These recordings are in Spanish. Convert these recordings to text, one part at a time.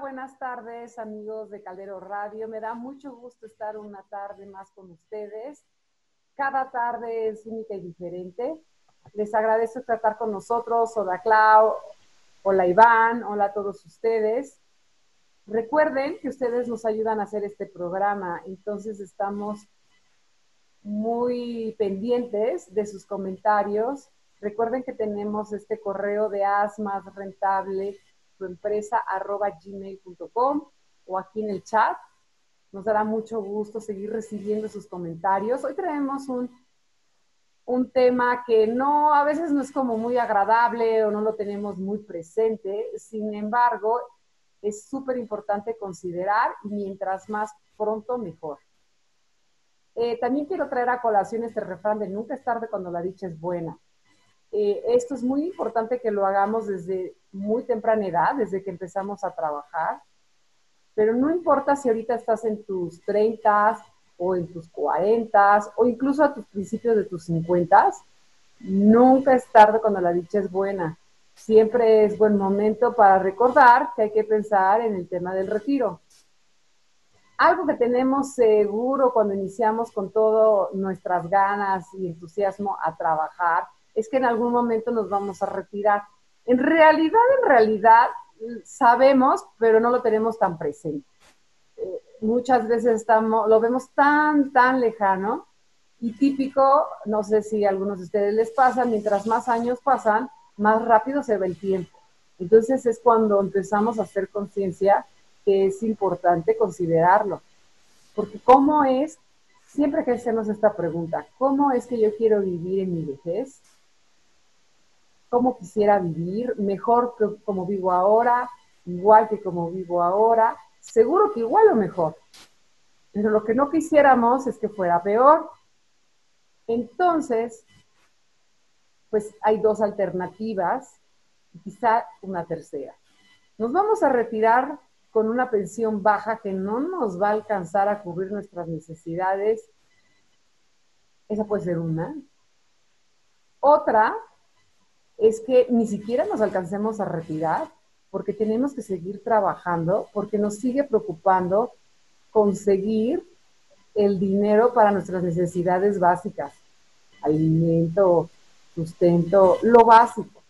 Buenas tardes amigos de Caldero Radio. Me da mucho gusto estar una tarde más con ustedes. Cada tarde es única y diferente. Les agradezco tratar con nosotros. Hola Clau, hola Iván, hola a todos ustedes. Recuerden que ustedes nos ayudan a hacer este programa, entonces estamos muy pendientes de sus comentarios. Recuerden que tenemos este correo de asmas rentable tu empresa arroba gmail.com o aquí en el chat. Nos dará mucho gusto seguir recibiendo sus comentarios. Hoy traemos un, un tema que no, a veces no es como muy agradable o no lo tenemos muy presente. Sin embargo, es súper importante considerar mientras más pronto, mejor. Eh, también quiero traer a colación este refrán de nunca es tarde cuando la dicha es buena. Eh, esto es muy importante que lo hagamos desde muy temprana edad, desde que empezamos a trabajar, pero no importa si ahorita estás en tus 30 o en tus 40 o incluso a tus principios de tus 50, nunca es tarde cuando la dicha es buena. Siempre es buen momento para recordar que hay que pensar en el tema del retiro. Algo que tenemos seguro cuando iniciamos con todas nuestras ganas y entusiasmo a trabajar es que en algún momento nos vamos a retirar. En realidad, en realidad, sabemos, pero no lo tenemos tan presente. Eh, muchas veces lo vemos tan, tan lejano y típico, no sé si a algunos de ustedes les pasa, mientras más años pasan, más rápido se ve el tiempo. Entonces es cuando empezamos a hacer conciencia que es importante considerarlo. Porque ¿cómo es? Siempre que hacemos esta pregunta, ¿cómo es que yo quiero vivir en mi vejez? Cómo quisiera vivir, mejor que como vivo ahora, igual que como vivo ahora, seguro que igual o mejor. Pero lo que no quisiéramos es que fuera peor. Entonces, pues hay dos alternativas quizá una tercera. Nos vamos a retirar con una pensión baja que no nos va a alcanzar a cubrir nuestras necesidades. Esa puede ser una. Otra es que ni siquiera nos alcancemos a retirar porque tenemos que seguir trabajando, porque nos sigue preocupando conseguir el dinero para nuestras necesidades básicas, alimento, sustento, lo básico.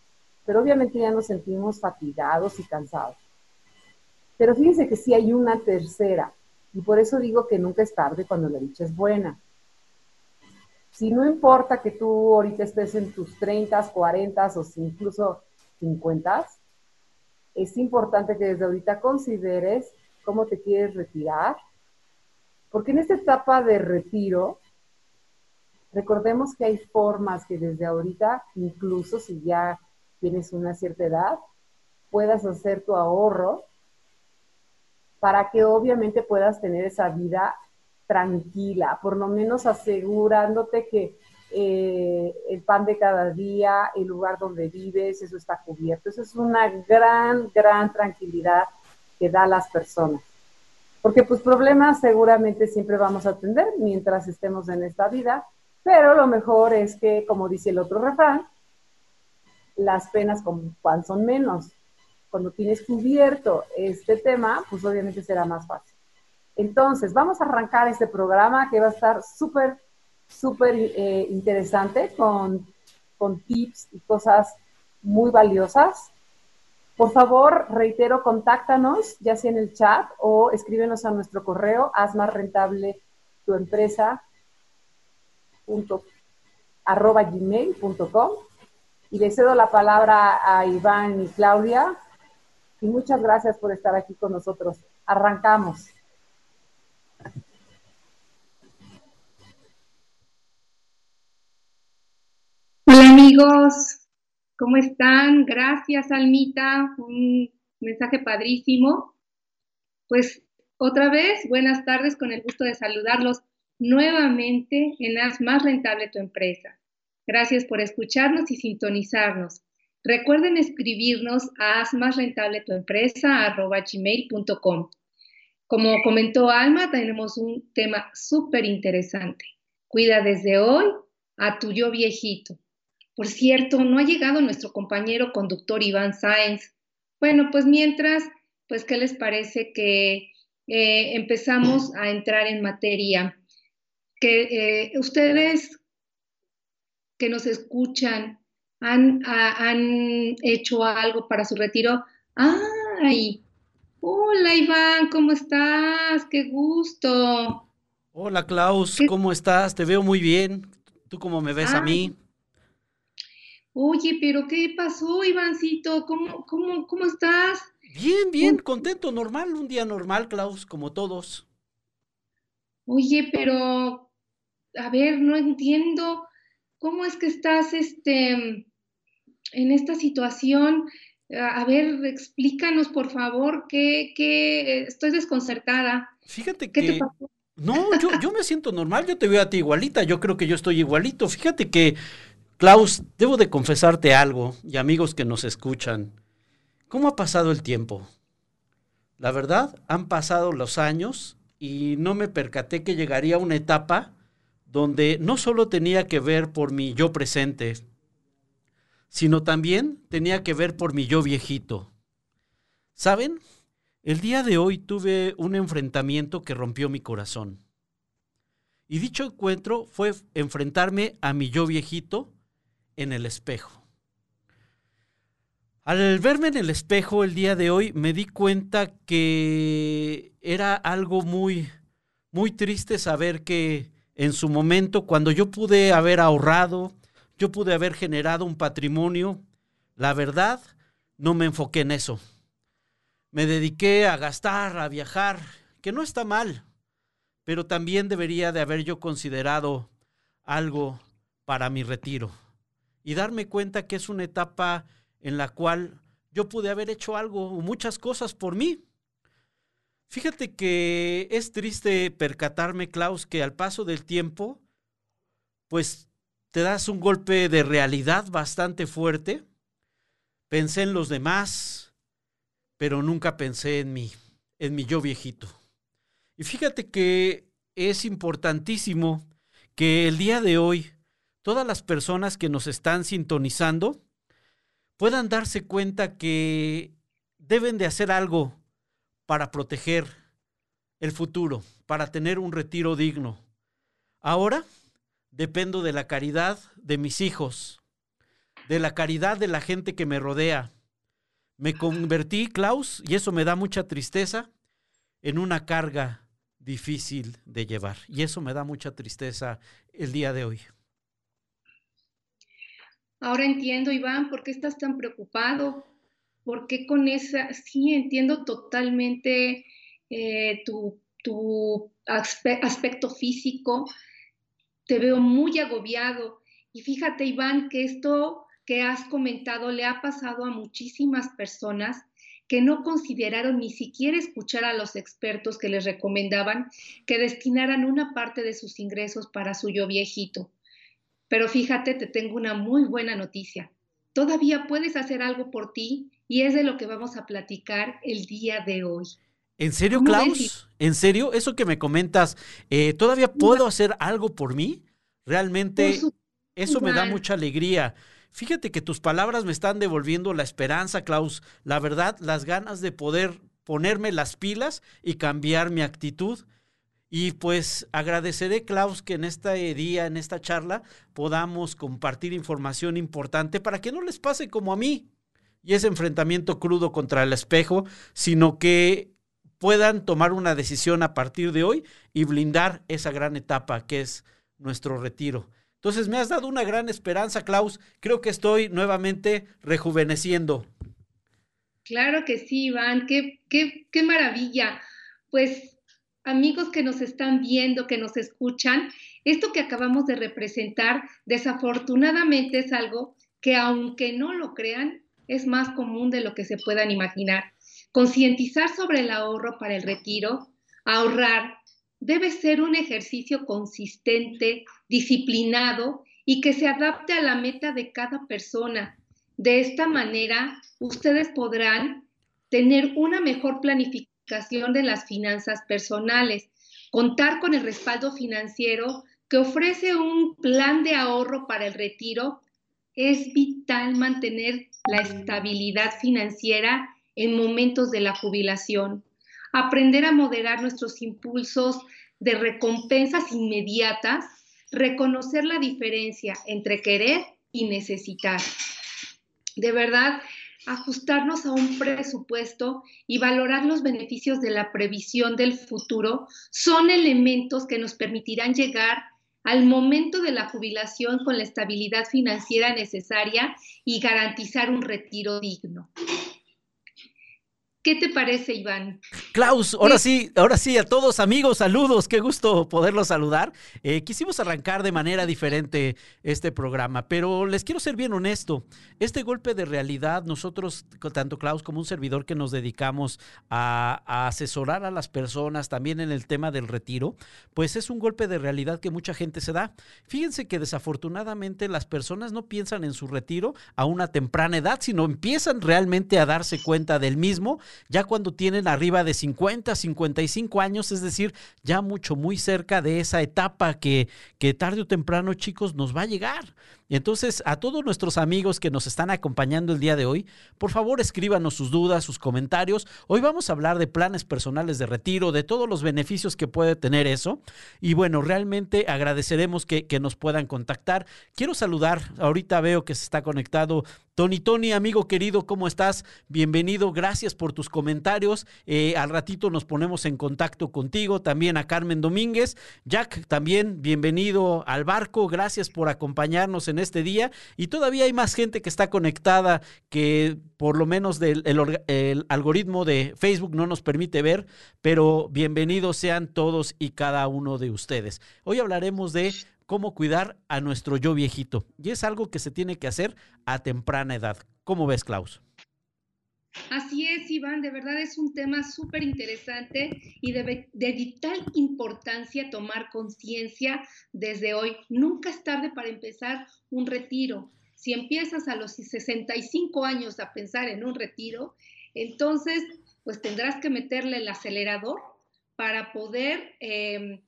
Pero obviamente ya nos sentimos fatigados y cansados. Pero fíjense que sí hay una tercera, y por eso digo que nunca es tarde cuando la dicha es buena si no importa que tú ahorita estés en tus 30, 40 o incluso 50, es importante que desde ahorita consideres cómo te quieres retirar, porque en esta etapa de retiro, recordemos que hay formas que desde ahorita, incluso si ya tienes una cierta edad, puedas hacer tu ahorro para que obviamente puedas tener esa vida tranquila, por lo menos asegurándote que eh, el pan de cada día, el lugar donde vives, eso está cubierto. Eso es una gran, gran tranquilidad que da a las personas. Porque pues problemas seguramente siempre vamos a tener mientras estemos en esta vida, pero lo mejor es que, como dice el otro refrán, las penas con cuán son menos. Cuando tienes cubierto este tema, pues obviamente será más fácil. Entonces, vamos a arrancar este programa que va a estar súper, súper eh, interesante con, con tips y cosas muy valiosas. Por favor, reitero, contáctanos, ya sea en el chat o escríbenos a nuestro correo, haz más rentable tu empresa arroba gmail.com y le cedo la palabra a Iván y Claudia y muchas gracias por estar aquí con nosotros. Arrancamos. Amigos, ¿cómo están? Gracias, Almita, un mensaje padrísimo. Pues otra vez, buenas tardes, con el gusto de saludarlos nuevamente en Haz Más Rentable Tu Empresa. Gracias por escucharnos y sintonizarnos. Recuerden escribirnos a haz más rentable tu empresa gmail.com. Como comentó Alma, tenemos un tema súper interesante. Cuida desde hoy a tu yo viejito. Por cierto, no ha llegado nuestro compañero conductor Iván Sáenz. Bueno, pues mientras pues, ¿qué les parece que eh, empezamos a entrar en materia? Que eh, ustedes que nos escuchan han, han hecho algo para su retiro. ¡Ay! Hola Iván, ¿cómo estás? ¡Qué gusto! Hola Klaus, ¿cómo estás? Te veo muy bien. ¿Tú cómo me ves a mí? Oye, pero ¿qué pasó, Ivancito? ¿Cómo, cómo, cómo estás? Bien, bien, contento, normal, un día normal, Klaus, como todos. Oye, pero, a ver, no entiendo, ¿cómo es que estás, este, en esta situación? A ver, explícanos, por favor, que, que estoy desconcertada. Fíjate ¿Qué que... Te pasó? No, yo, yo me siento normal, yo te veo a ti igualita, yo creo que yo estoy igualito. Fíjate que, Klaus, debo de confesarte algo, y amigos que nos escuchan, ¿cómo ha pasado el tiempo? La verdad, han pasado los años y no me percaté que llegaría una etapa donde no solo tenía que ver por mi yo presente, sino también tenía que ver por mi yo viejito. ¿Saben? El día de hoy tuve un enfrentamiento que rompió mi corazón. Y dicho encuentro fue enfrentarme a mi yo viejito en el espejo. Al verme en el espejo el día de hoy me di cuenta que era algo muy, muy triste saber que en su momento, cuando yo pude haber ahorrado, yo pude haber generado un patrimonio, la verdad, no me enfoqué en eso me dediqué a gastar, a viajar, que no está mal, pero también debería de haber yo considerado algo para mi retiro y darme cuenta que es una etapa en la cual yo pude haber hecho algo, muchas cosas por mí. Fíjate que es triste percatarme, Klaus, que al paso del tiempo, pues te das un golpe de realidad bastante fuerte. Pensé en los demás, pero nunca pensé en mí, en mi yo viejito. Y fíjate que es importantísimo que el día de hoy todas las personas que nos están sintonizando puedan darse cuenta que deben de hacer algo para proteger el futuro, para tener un retiro digno. Ahora dependo de la caridad de mis hijos, de la caridad de la gente que me rodea, me convertí, Klaus, y eso me da mucha tristeza, en una carga difícil de llevar. Y eso me da mucha tristeza el día de hoy. Ahora entiendo, Iván, por qué estás tan preocupado. ¿Por qué con esa? Sí, entiendo totalmente eh, tu, tu aspecto físico. Te veo muy agobiado. Y fíjate, Iván, que esto que has comentado le ha pasado a muchísimas personas que no consideraron ni siquiera escuchar a los expertos que les recomendaban que destinaran una parte de sus ingresos para su yo viejito. Pero fíjate, te tengo una muy buena noticia. Todavía puedes hacer algo por ti y es de lo que vamos a platicar el día de hoy. ¿En serio, Klaus? ¿En serio? Eso que me comentas, eh, ¿todavía puedo hacer algo por mí? Realmente, eso me da mucha alegría. Fíjate que tus palabras me están devolviendo la esperanza, Klaus, la verdad, las ganas de poder ponerme las pilas y cambiar mi actitud. Y pues agradeceré, Klaus, que en este día, en esta charla, podamos compartir información importante para que no les pase como a mí y ese enfrentamiento crudo contra el espejo, sino que puedan tomar una decisión a partir de hoy y blindar esa gran etapa que es nuestro retiro. Entonces me has dado una gran esperanza, Klaus. Creo que estoy nuevamente rejuveneciendo. Claro que sí, Iván. Qué, qué, qué maravilla. Pues amigos que nos están viendo, que nos escuchan, esto que acabamos de representar desafortunadamente es algo que aunque no lo crean, es más común de lo que se puedan imaginar. Concientizar sobre el ahorro para el retiro, ahorrar, debe ser un ejercicio consistente, disciplinado y que se adapte a la meta de cada persona. De esta manera, ustedes podrán tener una mejor planificación de las finanzas personales, contar con el respaldo financiero que ofrece un plan de ahorro para el retiro. Es vital mantener la estabilidad financiera en momentos de la jubilación, aprender a moderar nuestros impulsos de recompensas inmediatas, reconocer la diferencia entre querer y necesitar. De verdad, ajustarnos a un presupuesto y valorar los beneficios de la previsión del futuro son elementos que nos permitirán llegar al momento de la jubilación con la estabilidad financiera necesaria y garantizar un retiro digno. ¿Qué te parece, Iván? Klaus, ahora sí, ahora sí, a todos amigos, saludos, qué gusto poderlos saludar. Eh, quisimos arrancar de manera diferente este programa, pero les quiero ser bien honesto. Este golpe de realidad, nosotros, tanto Klaus como un servidor que nos dedicamos a, a asesorar a las personas también en el tema del retiro, pues es un golpe de realidad que mucha gente se da. Fíjense que desafortunadamente las personas no piensan en su retiro a una temprana edad, sino empiezan realmente a darse cuenta del mismo ya cuando tienen arriba de 50, 55 años, es decir, ya mucho, muy cerca de esa etapa que, que tarde o temprano, chicos, nos va a llegar. Y entonces, a todos nuestros amigos que nos están acompañando el día de hoy, por favor escríbanos sus dudas, sus comentarios. Hoy vamos a hablar de planes personales de retiro, de todos los beneficios que puede tener eso. Y bueno, realmente agradeceremos que, nos puedan contactar. Quiero saludar, ahorita veo que se está conectado Tony, Tony, amigo querido, ¿cómo estás? Bienvenido, gracias por tus comentarios. Eh, al ratito nos ponemos en contacto contigo, también a Carmen Domínguez. Jack, también bienvenido al barco, gracias por acompañarnos en este día. Y todavía hay más gente que está conectada que por lo menos del, el, algoritmo de Facebook no nos permite ver, pero bienvenidos sean todos y cada uno de ustedes. Hoy hablaremos de cómo cuidar a nuestro yo viejito. Y es algo que se tiene que hacer a temprana edad. ¿Cómo ves, Klaus? Así es, Iván, de verdad es un tema súper interesante y de, de, vital importancia tomar conciencia desde hoy. Nunca es tarde para empezar un retiro. Si empiezas a los 65 años a pensar en un retiro, entonces pues tendrás que meterle el acelerador para poder eh,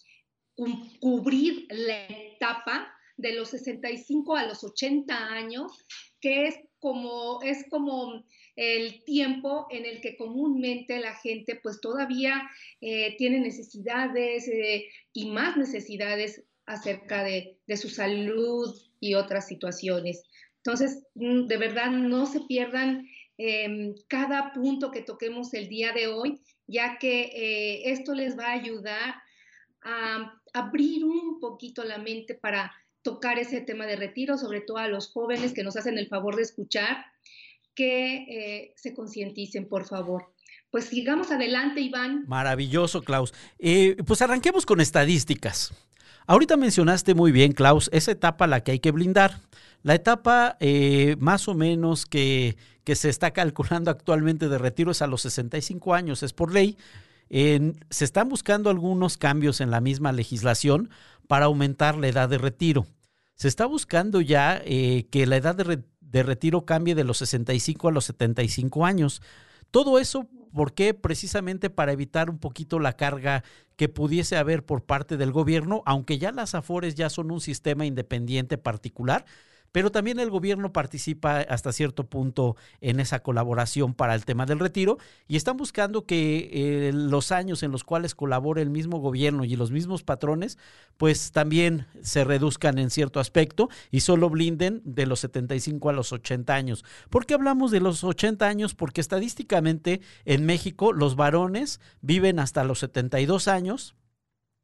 cubrir la etapa de los 65 a los 80 años, que es como, es como el tiempo en el que comúnmente la gente pues todavía eh, tiene necesidades eh, y más necesidades acerca de, de, su salud y otras situaciones. Entonces, mm, de verdad, no se pierdan eh, cada punto que toquemos el día de hoy, ya que eh, esto les va a ayudar a abrir un poquito la mente para tocar ese tema de retiro, sobre todo a los jóvenes que nos hacen el favor de escuchar, que eh, se concienticen, por favor. Pues sigamos adelante, Iván. Maravilloso, Klaus. Eh, pues arranquemos con estadísticas. Ahorita mencionaste muy bien, Klaus, esa etapa la que hay que blindar. La etapa eh, más o menos que, que se está calculando actualmente de retiro es a los 65 años, es por ley se están buscando algunos cambios en la misma legislación para aumentar la edad de retiro. Se está buscando ya que la edad de, de, retiro cambie de los 65 a los 75 años. Todo eso, ¿por qué? Precisamente para evitar un poquito la carga que pudiese haber por parte del gobierno, aunque ya las AFORES ya son un sistema independiente particular, pero también el gobierno participa hasta cierto punto en esa colaboración para el tema del retiro y están buscando que eh, los años en los cuales colabore el mismo gobierno y los mismos patrones, pues también se reduzcan en cierto aspecto y solo blinden de los 75 a los 80 años. ¿Por qué hablamos de los 80 años? Porque estadísticamente en México los varones viven hasta los 72 años,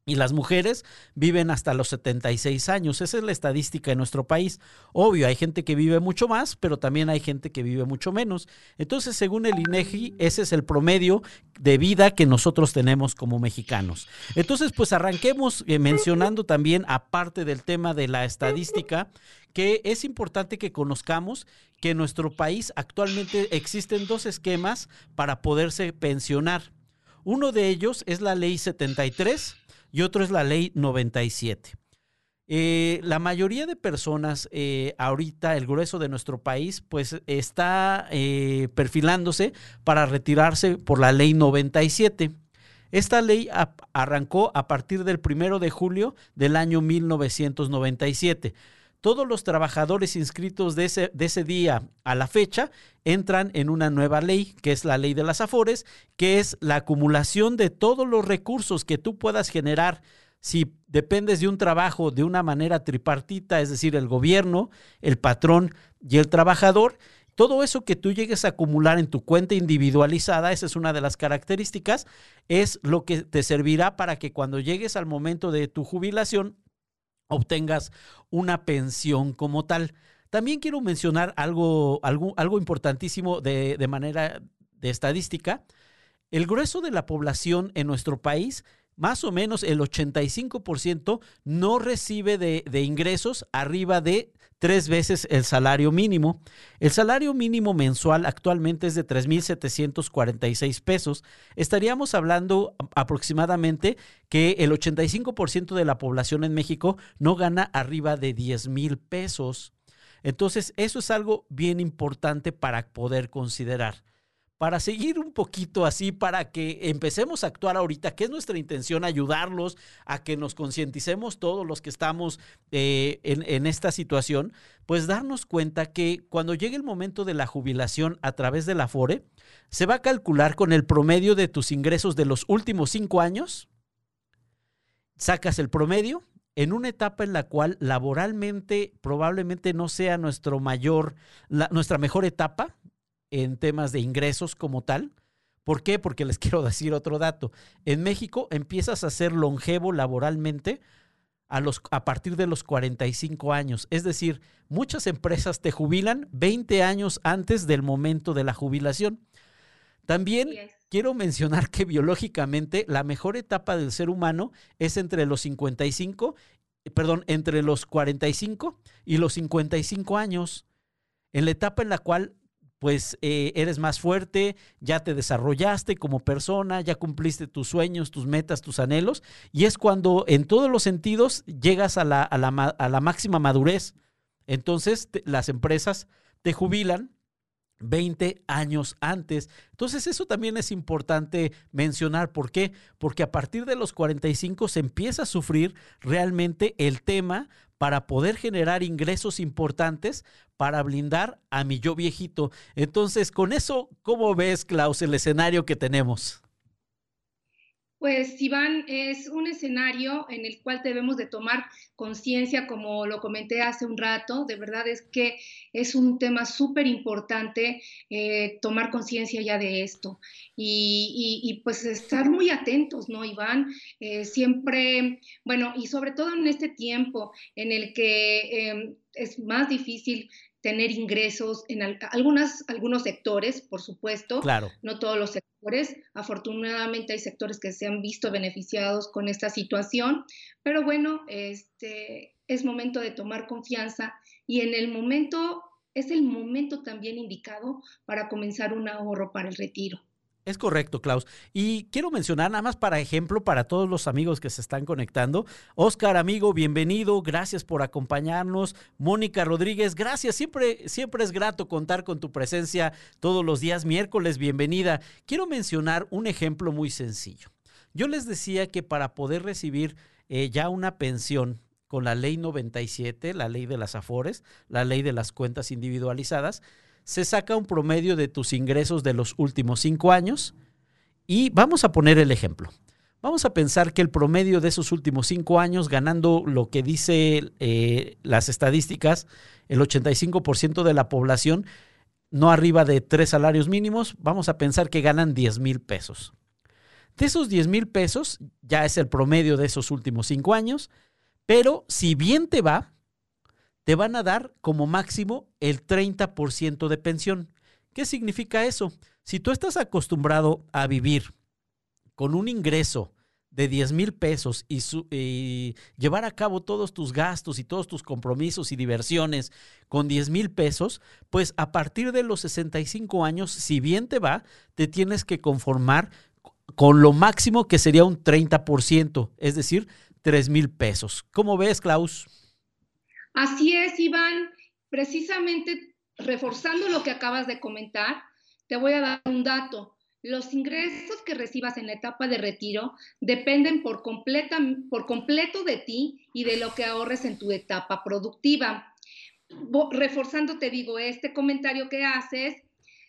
y las mujeres viven hasta los 76 años. Esa es la estadística en nuestro país. Obvio, hay gente que vive mucho más, pero también hay gente que vive mucho menos. Entonces, según el INEGI, ese es el promedio de vida que nosotros tenemos como mexicanos. Entonces, pues arranquemos eh, mencionando también, aparte del tema de la estadística, que es importante que conozcamos que en nuestro país actualmente existen dos esquemas para poderse pensionar. Uno de ellos es la ley 73 y otro es la ley 97. Eh, la mayoría de personas eh, ahorita, el grueso de nuestro país, pues está eh, perfilándose para retirarse por la ley 97. Esta ley arrancó a partir del primero de julio del año 1997. Todos los trabajadores inscritos de ese, ese día a la fecha entran en una nueva ley, que es la ley de las afores, que es la acumulación de todos los recursos que tú puedas generar. Si dependes de un trabajo de una manera tripartita, es decir, el gobierno, el patrón y el trabajador, todo eso que tú llegues a acumular en tu cuenta individualizada, esa es una de las características, es lo que te servirá para que cuando llegues al momento de tu jubilación obtengas una pensión como tal. También quiero mencionar algo, algo, importantísimo de, de manera de estadística. El grueso de la población en nuestro país más o menos el 85% no recibe de, de, ingresos arriba de tres veces el salario mínimo. El salario mínimo mensual actualmente es de 3.746 pesos. Estaríamos hablando aproximadamente que el 85% de la población en México no gana arriba de 10 mil pesos. Entonces, eso es algo bien importante para poder considerar para seguir un poquito así, para que empecemos a actuar ahorita, que es nuestra intención ayudarlos a que nos concienticemos todos los que estamos eh, en, esta situación, pues darnos cuenta que cuando llegue el momento de la jubilación a través de la FORE, se va a calcular con el promedio de tus ingresos de los últimos cinco años, sacas el promedio en una etapa en la cual laboralmente probablemente no sea nuestro mayor, nuestra mejor etapa, en temas de ingresos como tal. ¿Por qué? Porque les quiero decir otro dato. En México empiezas a ser longevo laboralmente a, los, a partir de los 45 años. Es decir, muchas empresas te jubilan 20 años antes del momento de la jubilación. También quiero mencionar que biológicamente la mejor etapa del ser humano es entre los 55, perdón, entre los 45 y los 55 años, en la etapa en la cual pues eh, eres más fuerte, ya te desarrollaste como persona, ya cumpliste tus sueños, tus metas, tus anhelos, y es cuando en todos los sentidos llegas a la, a la, a la máxima madurez. Entonces las empresas te jubilan 20 años antes. Entonces eso también es importante mencionar. ¿Por qué? Porque a partir de los 45 se empieza a sufrir realmente el tema para poder generar ingresos importantes para blindar a mi yo viejito. Entonces, con eso, ¿cómo ves, Klaus, el escenario que tenemos? Pues Iván, es un escenario en el cual debemos de tomar conciencia, como lo comenté hace un rato, de verdad es que es un tema súper importante eh, tomar conciencia ya de esto y, pues estar muy atentos, ¿no, Iván? Eh, siempre, bueno, y sobre todo en este tiempo en el que eh, es más difícil tener ingresos en algunas, algunos sectores, por supuesto, claro. no todos los sectores. Afortunadamente hay sectores que se han visto beneficiados con esta situación, pero bueno, este, es momento de tomar confianza y en el momento, es el momento también indicado para comenzar un ahorro para el retiro. Es correcto, Klaus. Y quiero mencionar nada más para ejemplo, para todos los amigos que se están conectando. Oscar, amigo, bienvenido. Gracias por acompañarnos. Mónica Rodríguez, gracias. Siempre, siempre es grato contar con tu presencia todos los días miércoles. Bienvenida. Quiero mencionar un ejemplo muy sencillo. Yo les decía que para poder recibir eh, ya una pensión con la ley 97, la ley de las AFORES, la ley de las cuentas individualizadas, se saca un promedio de tus ingresos de los últimos cinco años y vamos a poner el ejemplo. Vamos a pensar que el promedio de esos últimos cinco años, ganando lo que dice eh, las estadísticas, el 85% de la población, no arriba de tres salarios mínimos, vamos a pensar que ganan 10 mil pesos. De esos 10 mil pesos, ya es el promedio de esos últimos cinco años, pero si bien te va, te van a dar como máximo el 30% de pensión. ¿Qué significa eso? Si tú estás acostumbrado a vivir con un ingreso de 10 mil pesos y, su, llevar a cabo todos tus gastos y todos tus compromisos y diversiones con 10 mil pesos, pues a partir de los 65 años, si bien te va, te tienes que conformar con lo máximo que sería un 30%, es decir, 3 mil pesos. ¿Cómo ves, Klaus? Así es, Iván. Precisamente reforzando lo que acabas de comentar, te voy a dar un dato. Los ingresos que recibas en la etapa de retiro dependen por, por completo de ti y de lo que ahorres en tu etapa productiva. reforzando, te digo, este comentario que haces,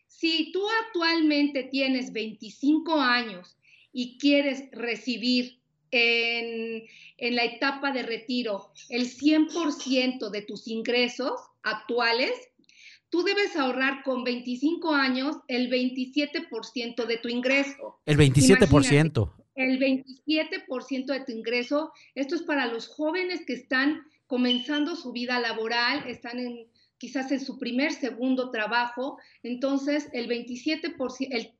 si tú actualmente tienes 25 años y quieres recibir en, en, la etapa de retiro el 100% de tus ingresos actuales, tú debes ahorrar con 25 años el 27% de tu ingreso. El 27%. el 27% de tu ingreso. Esto es para los jóvenes que están comenzando su vida laboral, están en quizás en su primer, segundo trabajo. Entonces, el 27%, el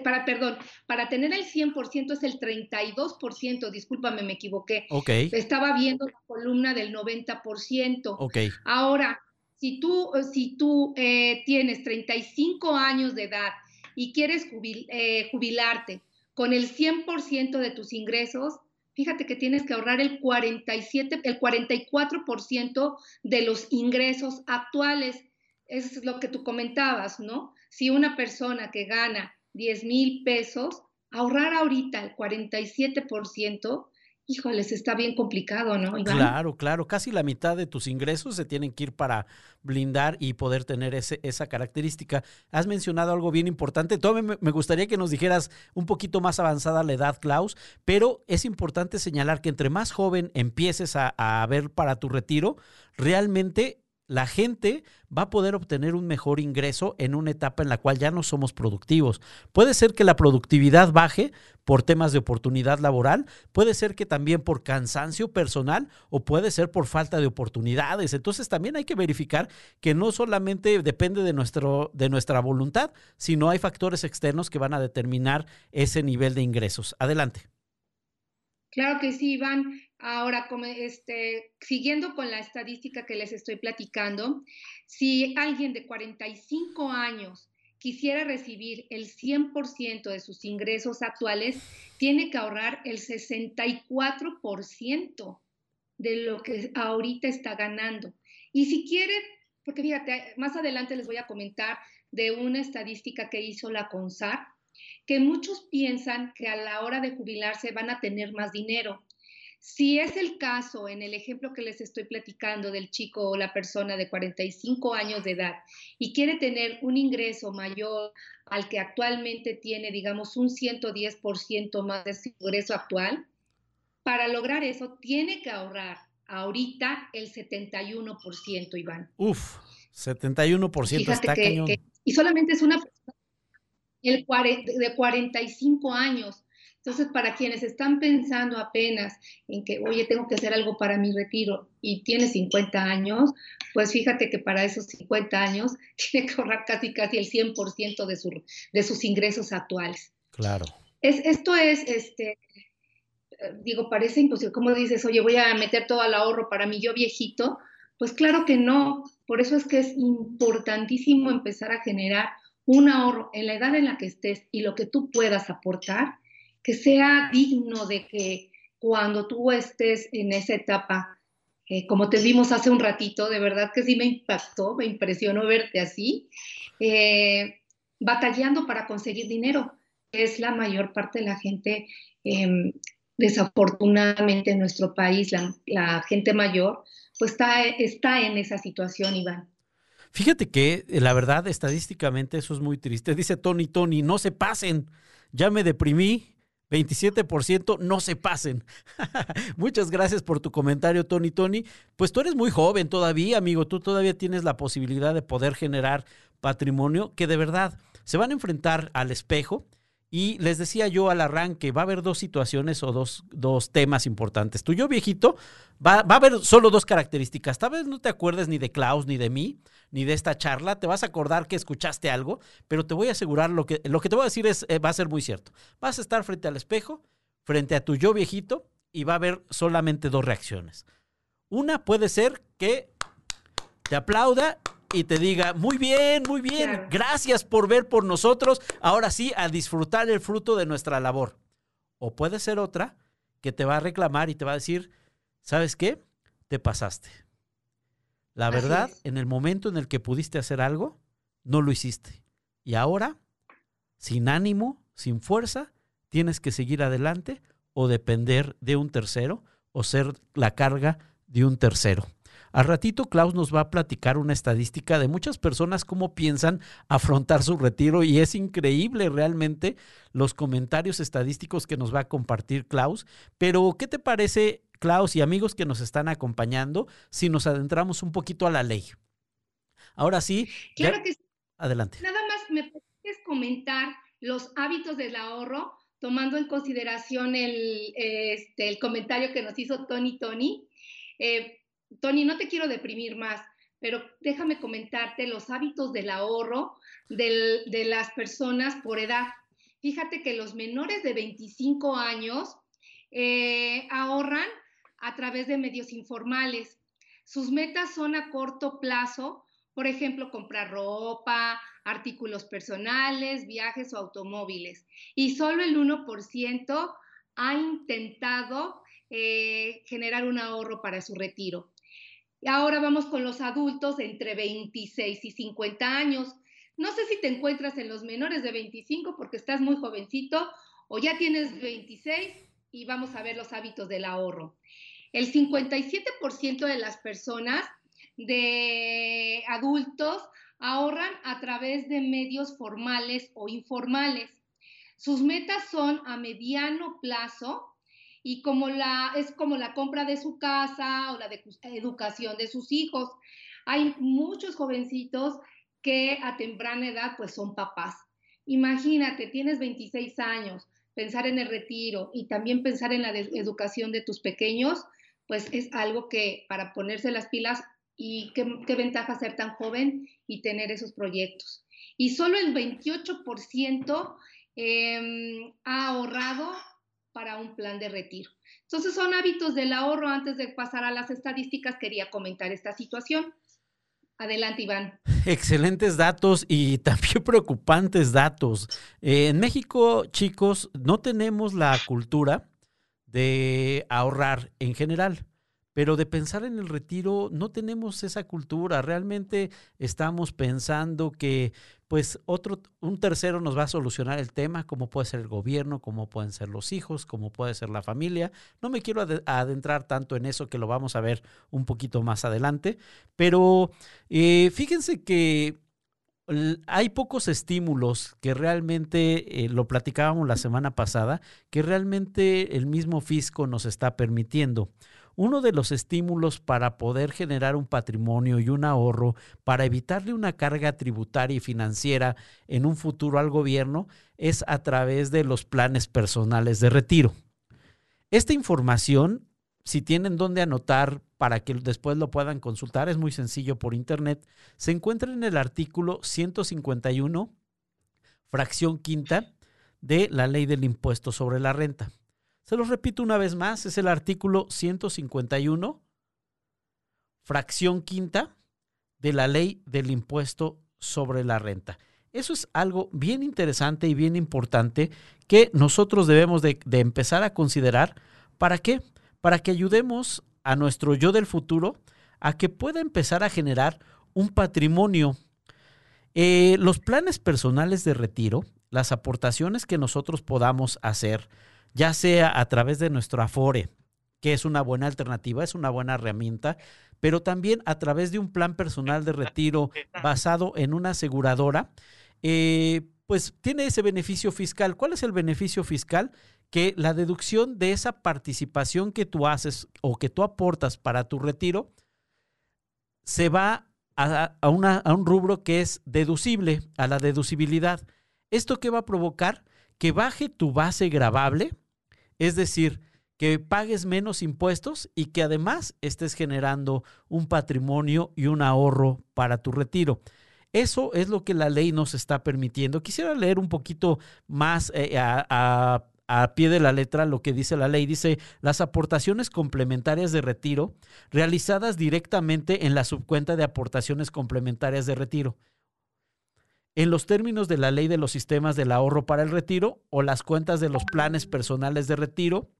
para, perdón, para tener el 100% es el 32%, discúlpame, me equivoqué. Ok. Estaba viendo la columna del 90%. Ok. Ahora, si tú, si tú eh, tienes 35 años de edad y quieres eh, jubilarte con el 100% de tus ingresos, fíjate que tienes que ahorrar el 47, el 44% de los ingresos actuales. Es lo que tú comentabas, ¿no? Si una persona que gana 10 mil pesos, ahorrar ahorita el 47%, híjoles, está bien complicado, ¿no? Claro, claro, casi la mitad de tus ingresos se tienen que ir para blindar y poder tener ese, esa característica. Has mencionado algo bien importante, todavía me gustaría que nos dijeras un poquito más avanzada la edad, Klaus, pero es importante señalar que entre más joven empieces a, a ver para tu retiro, realmente la gente va a poder obtener un mejor ingreso en una etapa en la cual ya no somos productivos. Puede ser que la productividad baje por temas de oportunidad laboral, puede ser que también por cansancio personal o puede ser por falta de oportunidades. Entonces también hay que verificar que no solamente depende de, nuestro, de nuestra voluntad, sino hay factores externos que van a determinar ese nivel de ingresos. Adelante. Claro que sí, Iván. Ahora, como este, siguiendo con la estadística que les estoy platicando, si alguien de 45 años quisiera recibir el 100% de sus ingresos actuales, tiene que ahorrar el 64% de lo que ahorita está ganando. Y si quiere, porque fíjate, más adelante les voy a comentar de una estadística que hizo la CONSAR, que muchos piensan que a la hora de jubilarse van a tener más dinero. Si es el caso, en el ejemplo que les estoy platicando del chico o la persona de 45 años de edad y quiere tener un ingreso mayor al que actualmente tiene, digamos, un 110% más de su ingreso actual, para lograr eso tiene que ahorrar ahorita el 71%, Iván. Uf, 71% está cañón. y solamente es una persona de 45 años entonces, para quienes están pensando apenas en que, oye, tengo que hacer algo para mi retiro y tiene 50 años, pues fíjate que para esos 50 años tiene que ahorrar casi, casi el 100% de, su, de sus ingresos actuales. Claro. Es, esto es, este, digo, parece imposible. Como dices, oye, voy a meter todo al ahorro para mi yo viejito? Pues claro que no. Por eso es que es importantísimo empezar a generar un ahorro en la edad en la que estés y lo que tú puedas aportar que sea digno de que cuando tú estés en esa etapa, eh, como te vimos hace un ratito, de verdad que sí me impactó, me impresionó verte así, eh, batallando para conseguir dinero. Es la mayor parte de la gente, em, desafortunadamente en nuestro país, la, gente mayor, pues está, está en esa situación, Iván. Fíjate que la verdad, estadísticamente, eso es muy triste. Dice Tony, Tony, no se pasen. Ya me deprimí, 27%, no se pasen. Muchas gracias por tu comentario, Tony. Tony, pues tú eres muy joven todavía, amigo. Tú todavía tienes la posibilidad de poder generar patrimonio que de verdad se van a enfrentar al espejo y les decía yo al arranque, va a haber dos situaciones o dos, dos temas importantes. Tu yo viejito, va, va, a haber solo dos características. Tal vez no te acuerdes ni de Klaus, ni de mí, ni de esta charla. Te vas a acordar que escuchaste algo, pero te voy a asegurar lo que, lo que te voy a decir es, eh, va a ser muy cierto. Vas a estar frente al espejo, frente a tu yo viejito, y va a haber solamente dos reacciones. Una puede ser que te aplauda y te diga, muy bien, muy bien, gracias por ver por nosotros, ahora sí, a disfrutar el fruto de nuestra labor. O puede ser otra que te va a reclamar y te va a decir, ¿sabes qué? Te pasaste. La verdad, en el momento en el que pudiste hacer algo, no lo hiciste. Y ahora, sin ánimo, sin fuerza, tienes que seguir adelante o depender de un tercero o ser la carga de un tercero. Al ratito Klaus nos va a platicar una estadística de muchas personas cómo piensan afrontar su retiro y es increíble realmente los comentarios estadísticos que nos va a compartir Klaus. Pero, ¿qué te parece, Klaus y amigos que nos están acompañando, si nos adentramos un poquito a la ley? Ahora sí. Claro que sí. Adelante. Nada más me puedes comentar los hábitos del ahorro, tomando en consideración el, este, el comentario que nos hizo Tony Tony. Eh, Tony, no te quiero deprimir más, pero déjame comentarte los hábitos del ahorro de las personas por edad. Fíjate que los menores de 25 años eh, ahorran a través de medios informales. Sus metas son a corto plazo, por ejemplo, comprar ropa, artículos personales, viajes o automóviles. Y solo el 1% ha intentado eh, generar un ahorro para su retiro. Y ahora vamos con los adultos entre 26 y 50 años. No sé si te encuentras en los menores de 25 porque estás muy jovencito o ya tienes 26 y vamos a ver los hábitos del ahorro. El 57% de las personas de adultos ahorran a través de medios formales o informales. Sus metas son a mediano plazo y como la, es como la compra de su casa o la de, educación de sus hijos. Hay muchos jovencitos que a temprana edad pues son papás. Imagínate, tienes 26 años, pensar en el retiro y también pensar en la educación de tus pequeños, pues es algo que para ponerse las pilas y qué, ventaja ser tan joven y tener esos proyectos. Y solo el 28% em, ha ahorrado para un plan de retiro. Entonces son hábitos del ahorro. Antes de pasar a las estadísticas, quería comentar esta situación. Adelante, Iván. Excelentes datos y también preocupantes datos. Eh, en México, chicos, no tenemos la cultura de ahorrar en general. Pero de pensar en el retiro no tenemos esa cultura. Realmente estamos pensando que pues otro, un tercero nos va a solucionar el tema, como puede ser el gobierno, como pueden ser los hijos, como puede ser la familia. No me quiero adentrar tanto en eso que lo vamos a ver un poquito más adelante, pero eh, fíjense que hay pocos estímulos que realmente, eh, lo platicábamos la semana pasada, que realmente el mismo fisco nos está permitiendo uno de los estímulos para poder generar un patrimonio y un ahorro para evitarle una carga tributaria y financiera en un futuro al gobierno es a través de los planes personales de retiro. Esta información, si tienen dónde anotar para que después lo puedan consultar, es muy sencillo por internet, se encuentra en el artículo 151, fracción quinta de la ley del impuesto sobre la renta. Se los repito una vez más, es el artículo 151, fracción quinta de la ley del impuesto sobre la renta. Eso es algo bien interesante y bien importante que nosotros debemos de, empezar a considerar. ¿Para qué? Para que ayudemos a nuestro yo del futuro a que pueda empezar a generar un patrimonio. Eh, los planes personales de retiro, las aportaciones que nosotros podamos hacer, ya sea a través de nuestro Afore, que es una buena alternativa, es una buena herramienta, pero también a través de un plan personal de retiro basado en una aseguradora, eh, pues tiene ese beneficio fiscal. ¿Cuál es el beneficio fiscal? Que la deducción de esa participación que tú haces o que tú aportas para tu retiro se va a, a un rubro que es deducible, a la deducibilidad. ¿Esto qué va a provocar? Que baje tu base gravable es decir, que pagues menos impuestos y que además estés generando un patrimonio y un ahorro para tu retiro. Eso es lo que la ley nos está permitiendo. Quisiera leer un poquito más eh, a, a pie de la letra lo que dice la ley. Dice, las aportaciones complementarias de retiro realizadas directamente en la subcuenta de aportaciones complementarias de retiro en los términos de la ley de los sistemas del ahorro para el retiro o las cuentas de los planes personales de retiro,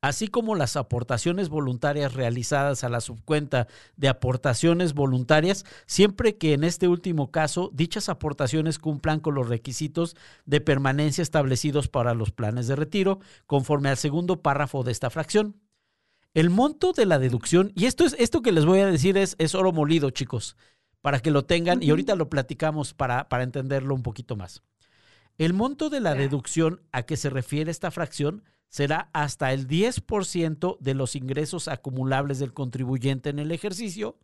así como las aportaciones voluntarias realizadas a la subcuenta de aportaciones voluntarias, siempre que en este último caso dichas aportaciones cumplan con los requisitos de permanencia establecidos para los planes de retiro, conforme al segundo párrafo de esta fracción. El monto de la deducción, y esto es esto que les voy a decir es, es oro molido, chicos, para que lo tengan, y ahorita lo platicamos para, para entenderlo un poquito más. El monto de la deducción a que se refiere esta fracción será hasta el 10% de los ingresos acumulables del contribuyente en el ejercicio,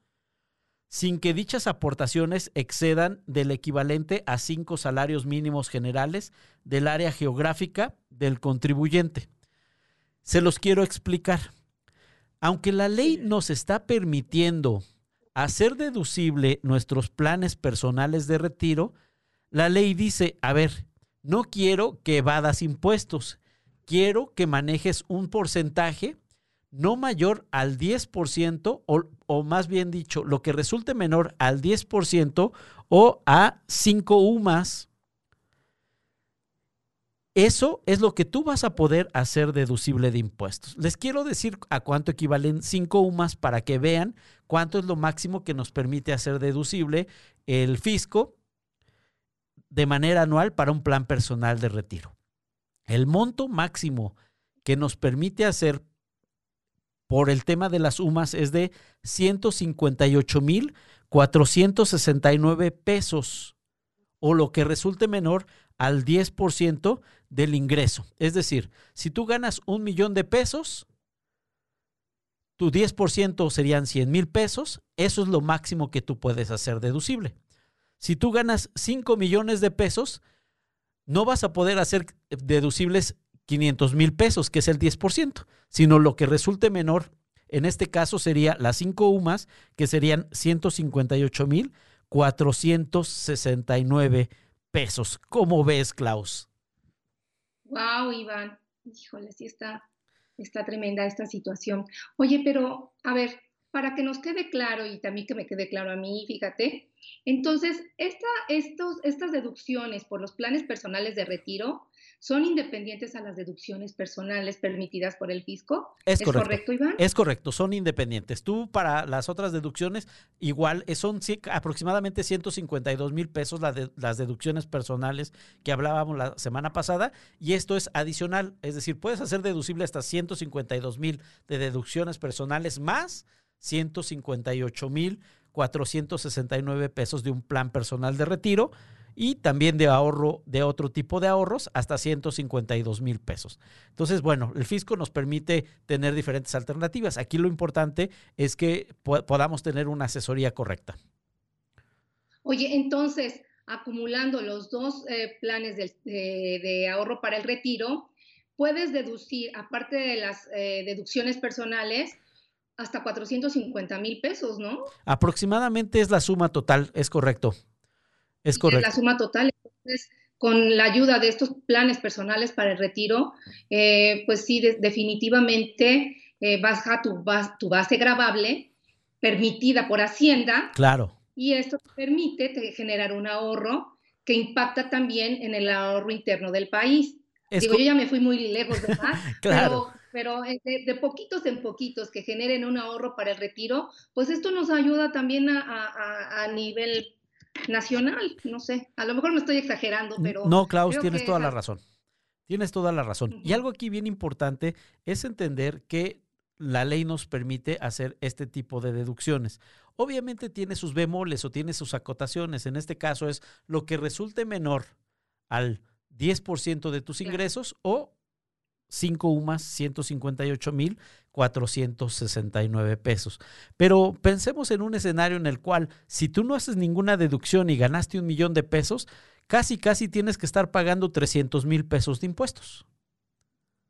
sin que dichas aportaciones excedan del equivalente a cinco salarios mínimos generales del área geográfica del contribuyente. Se los quiero explicar. Aunque la ley nos está permitiendo hacer deducible nuestros planes personales de retiro, la ley dice, a ver, no quiero que evadas impuestos, quiero que manejes un porcentaje no mayor al 10% o, o, más bien dicho, lo que resulte menor al 10% o a 5 UMAS. Eso es lo que tú vas a poder hacer deducible de impuestos. Les quiero decir a cuánto equivalen 5 UMAS para que vean cuánto es lo máximo que nos permite hacer deducible el fisco de manera anual para un plan personal de retiro. El monto máximo que nos permite hacer por el tema de las UMAS es de 158.469 pesos o lo que resulte menor al 10% del ingreso. Es decir, si tú ganas un millón de pesos, tu 10% serían 100 mil pesos, eso es lo máximo que tú puedes hacer deducible. Si tú ganas 5 millones de pesos, no vas a poder hacer deducibles 500 mil pesos, que es el 10%, sino lo que resulte menor, en este caso sería las 5 UMAS, que serían 158 mil 469 pesos. ¿Cómo ves, Klaus? Wow, Iván. Híjole, sí está, está tremenda esta situación. Oye, pero a ver, para que nos quede claro y también que me quede claro a mí, fíjate, entonces, esta, estos, estas deducciones por los planes personales de retiro son independientes a las deducciones personales permitidas por el fisco. Es, correcto. Iván? Es correcto, son independientes. Tú para las otras deducciones, igual, eh, son aproximadamente 152 mil pesos las deducciones personales que hablábamos la semana pasada, y esto es adicional, es decir, puedes hacer deducible hasta 152 mil de deducciones personales más 158 mil 469 pesos de un plan personal de retiro y también de ahorro de otro tipo de ahorros hasta 152 mil pesos. Entonces, bueno, el fisco nos permite tener diferentes alternativas. Aquí lo importante es que podamos tener una asesoría correcta. Oye, entonces, acumulando los dos eh, planes de, ahorro para el retiro, puedes deducir, aparte de las eh, deducciones personales, hasta 450 mil pesos, ¿no? Aproximadamente es la suma total, es correcto. Es correcto. Es la suma total. Entonces, con la ayuda de estos planes personales para el retiro, eh, pues sí, definitivamente eh, baja tu, tu base grabable permitida por Hacienda. Claro. Y esto permite generar un ahorro que impacta también en el ahorro interno del país. Digo, yo ya me fui muy lejos, ¿verdad? claro pero eh, de, poquitos en poquitos que generen un ahorro para el retiro, pues esto nos ayuda también a, nivel nacional, no sé, a lo mejor me estoy exagerando, pero... No, Klaus, tienes toda la razón. Tienes toda la razón. Y algo aquí bien importante es entender que la ley nos permite hacer este tipo de deducciones. Obviamente tiene sus bemoles o tiene sus acotaciones. En este caso es lo que resulte menor al 10% de tus ingresos o 5 UMAS, 158 mil 469 pesos. Pero pensemos en un escenario en el cual si tú no haces ninguna deducción y ganaste un millón de pesos, casi, casi tienes que estar pagando 300 mil pesos de impuestos.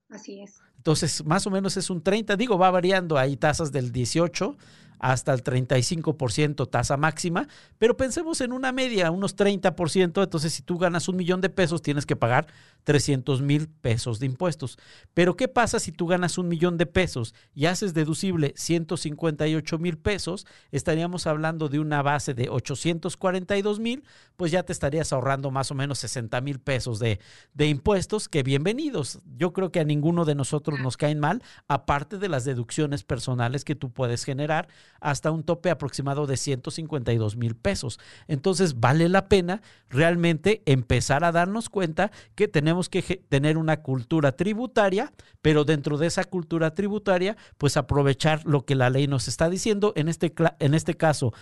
Así es. Entonces, más o menos es un 30, digo, va variando, hay tasas del 18 hasta el 35% tasa máxima, pero pensemos en una media, unos 30%, entonces si tú ganas un millón de pesos tienes que pagar 300 mil pesos de impuestos. Pero ¿qué pasa si tú ganas un millón de pesos y haces deducible 158 mil pesos? Estaríamos hablando de una base de 842 mil, pues ya te estarías ahorrando más o menos 60 mil pesos de, de impuestos, que bienvenidos. Yo creo que a ninguno de nosotros nos caen mal, aparte de las deducciones personales que tú puedes generar hasta un tope aproximado de 152 mil pesos. Entonces vale la pena realmente empezar a darnos cuenta que tenemos que tener una cultura tributaria, pero dentro de esa cultura tributaria, pues aprovechar lo que la ley nos está diciendo. En este, en este caso,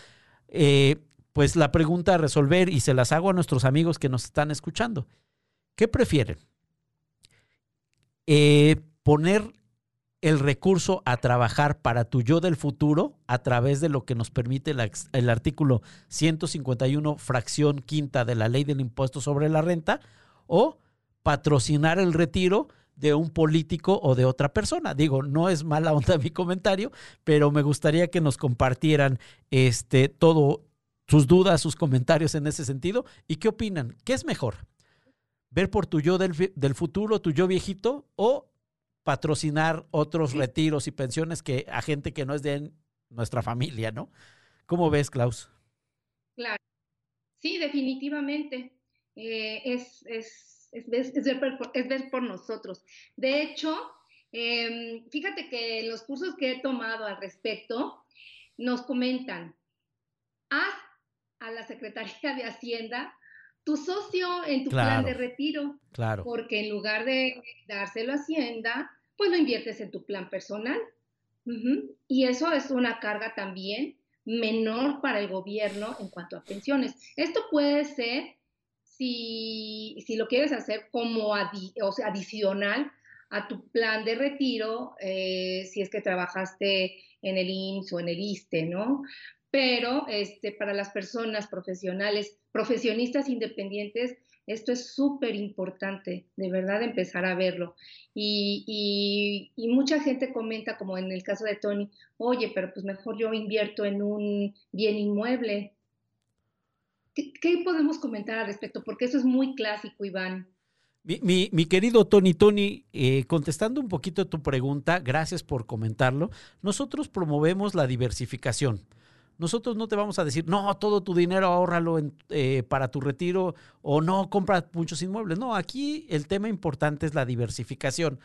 eh, pues la pregunta a resolver y se las hago a nuestros amigos que nos están escuchando. ¿Qué prefieren? Eh, poner el recurso a trabajar para tu yo del futuro a través de lo que nos permite el artículo 151, fracción quinta de la ley del impuesto sobre la renta, o patrocinar el retiro de un político o de otra persona. Digo, no es mala onda mi comentario, pero me gustaría que nos compartieran este todo sus dudas, sus comentarios en ese sentido y qué opinan. ¿Qué es mejor? ¿Ver por tu yo del, del futuro, tu yo viejito o patrocinar otros retiros y pensiones que a gente que no es de nuestra familia, ¿no? ¿Cómo ves, Klaus? Claro. Sí, definitivamente. Eh, es, es, es, ver por, nosotros. De hecho, em, fíjate que los cursos que he tomado al respecto nos comentan, haz a la Secretaría de Hacienda tu socio en tu plan de retiro. Claro. Porque en lugar de dárselo a Hacienda, pues lo inviertes en tu plan personal. Y eso es una carga también menor para el gobierno en cuanto a pensiones. Esto puede ser si, si lo quieres hacer como o sea, adicional a tu plan de retiro, eh, si es que trabajaste en el IMSS o en el ISTE, ¿no? Pero este, para las personas profesionales, profesionistas independientes, esto es súper importante, de verdad, empezar a verlo. Y, mucha gente comenta, como en el caso de Tony, oye, pero pues mejor yo invierto en un bien inmueble. ¿Qué, podemos comentar al respecto? Porque eso es muy clásico, Iván. Mi, querido Tony, Tony, eh, contestando un poquito tu pregunta, gracias por comentarlo. Nosotros promovemos la diversificación. Nosotros no te vamos a decir, no, todo tu dinero ahórralo eh, para tu retiro o no, compra muchos inmuebles. No, aquí el tema importante es la diversificación.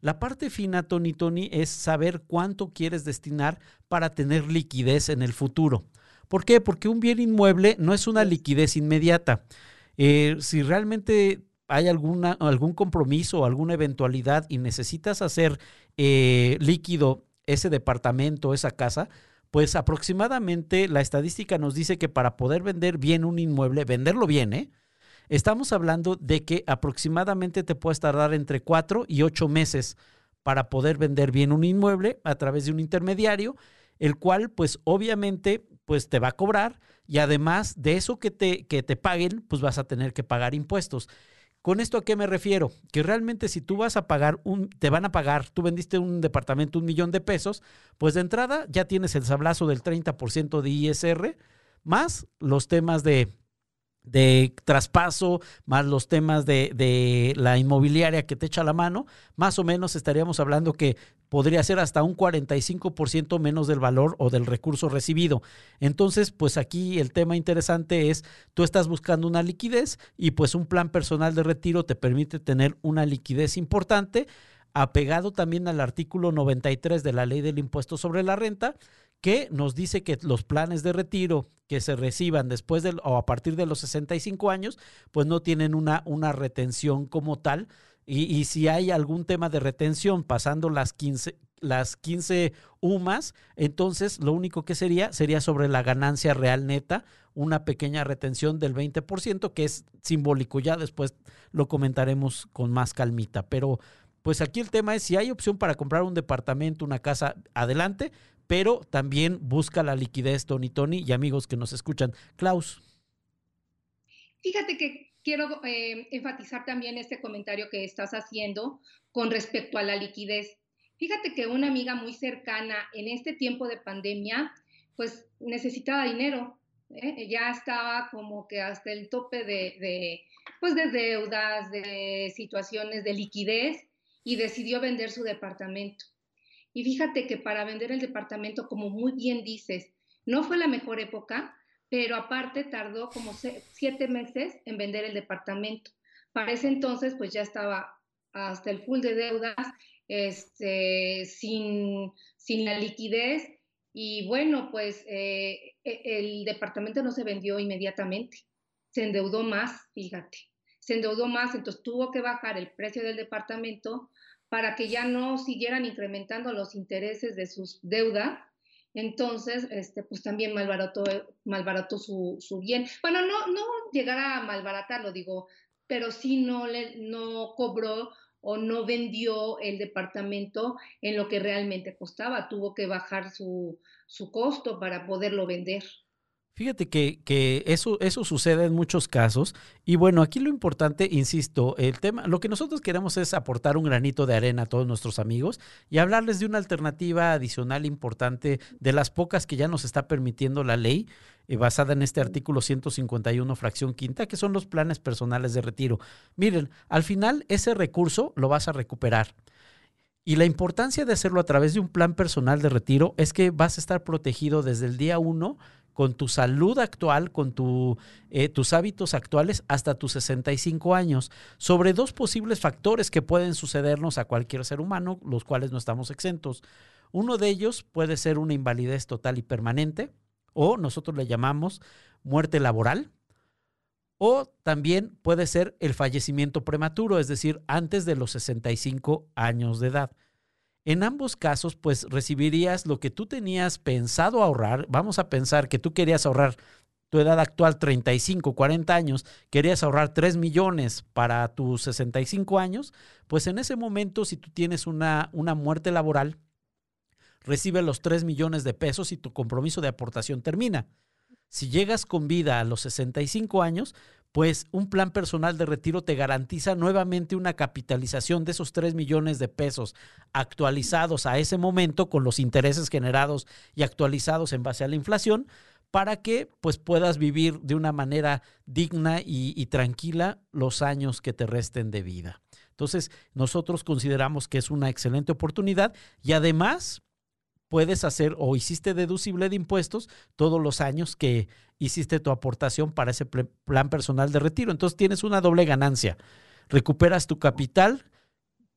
La parte fina, Tony, Tony, es saber cuánto quieres destinar para tener liquidez en el futuro. ¿Por qué? Porque un bien inmueble no es una liquidez inmediata. Eh, si realmente hay alguna, algún compromiso o alguna eventualidad y necesitas hacer eh, líquido ese departamento, esa casa, pues aproximadamente la estadística nos dice que para poder vender bien un inmueble, venderlo bien, ¿eh? Estamos hablando de que aproximadamente te puedes tardar entre cuatro y ocho meses para poder vender bien un inmueble a través de un intermediario, el cual pues obviamente pues te va a cobrar y además de eso que te, que te paguen, pues vas a tener que pagar impuestos. ¿Con esto a qué me refiero? Que realmente si tú vas a pagar un, te van a pagar, tú vendiste un departamento un millón de pesos, pues de entrada ya tienes el sablazo del 30% de ISR, más los temas de de traspaso, más los temas de, de, la inmobiliaria que te echa la mano, más o menos estaríamos hablando que podría ser hasta un 45% menos del valor o del recurso recibido. Entonces, pues aquí el tema interesante es, tú estás buscando una liquidez y pues un plan personal de retiro te permite tener una liquidez importante, apegado también al artículo 93 de la ley del impuesto sobre la renta, que nos dice que los planes de retiro que se reciban después del o a partir de los 65 años, pues no tienen una, una retención como tal. Y, si hay algún tema de retención pasando las 15, las 15 UMAS, entonces lo único que sería sería sobre la ganancia real neta, una pequeña retención del 20%, que es simbólico. Ya después lo comentaremos con más calmita. Pero pues aquí el tema es si hay opción para comprar un departamento, una casa, adelante, pero también busca la liquidez, Tony Tony, y amigos que nos escuchan. Klaus. Fíjate que quiero eh, enfatizar también este comentario que estás haciendo con respecto a la liquidez. Fíjate que una amiga muy cercana en este tiempo de pandemia, pues necesitaba dinero. ¿eh? Ya estaba como que hasta el tope de, de, pues de deudas, de situaciones de liquidez y decidió vender su departamento. Y fíjate que para vender el departamento, como muy bien dices, no fue la mejor época, pero aparte tardó como siete meses en vender el departamento. Para ese entonces, pues ya estaba hasta el full de deudas, este, sin, sin la liquidez Y bueno, pues eh, e, el departamento no se vendió inmediatamente, se endeudó más, fíjate, se endeudó más, entonces tuvo que bajar el precio del departamento para que ya no siguieran incrementando los intereses de sus deudas. Entonces, este, pues también malbarató, malbarató su, su bien. Bueno, no, no llegará a malbaratarlo, digo, pero sí no, le, no cobró o no vendió el departamento en lo que realmente costaba, tuvo que bajar su, su costo para poderlo vender. Fíjate que, que, eso, eso sucede en muchos casos. Y bueno, aquí lo importante, insisto, el tema, lo que nosotros queremos es aportar un granito de arena a todos nuestros amigos y hablarles de una alternativa adicional importante de las pocas que ya nos está permitiendo la ley, eh, basada en este artículo 151, fracción quinta, que son los planes personales de retiro. Miren, al final ese recurso lo vas a recuperar. Y la importancia de hacerlo a través de un plan personal de retiro es que vas a estar protegido desde el día uno con tu salud actual, con eh, tus hábitos actuales hasta tus 65 años, sobre dos posibles factores que pueden sucedernos a cualquier ser humano, los cuales no estamos exentos. Uno de ellos puede ser una invalidez total y permanente, o nosotros le llamamos muerte laboral, o también puede ser el fallecimiento prematuro, es decir, antes de los 65 años de edad. En ambos casos, pues recibirías lo que tú tenías pensado ahorrar. Vamos a pensar que tú querías ahorrar tu edad actual 35, 40 años, querías ahorrar 3 millones para tus 65 años, pues en ese momento si tú tienes una, una muerte laboral, recibe los 3 millones de pesos y tu compromiso de aportación termina. Si llegas con vida a los 65 años, pues un plan personal de retiro te garantiza nuevamente una capitalización de esos 3 millones de pesos actualizados a ese momento con los intereses generados y actualizados en base a la inflación para que pues puedas vivir de una manera digna y, y tranquila los años que te resten de vida. Entonces, nosotros consideramos que es una excelente oportunidad y además puedes hacer o hiciste deducible de impuestos todos los años que hiciste tu aportación para ese plan personal de retiro. Entonces tienes una doble ganancia. Recuperas tu capital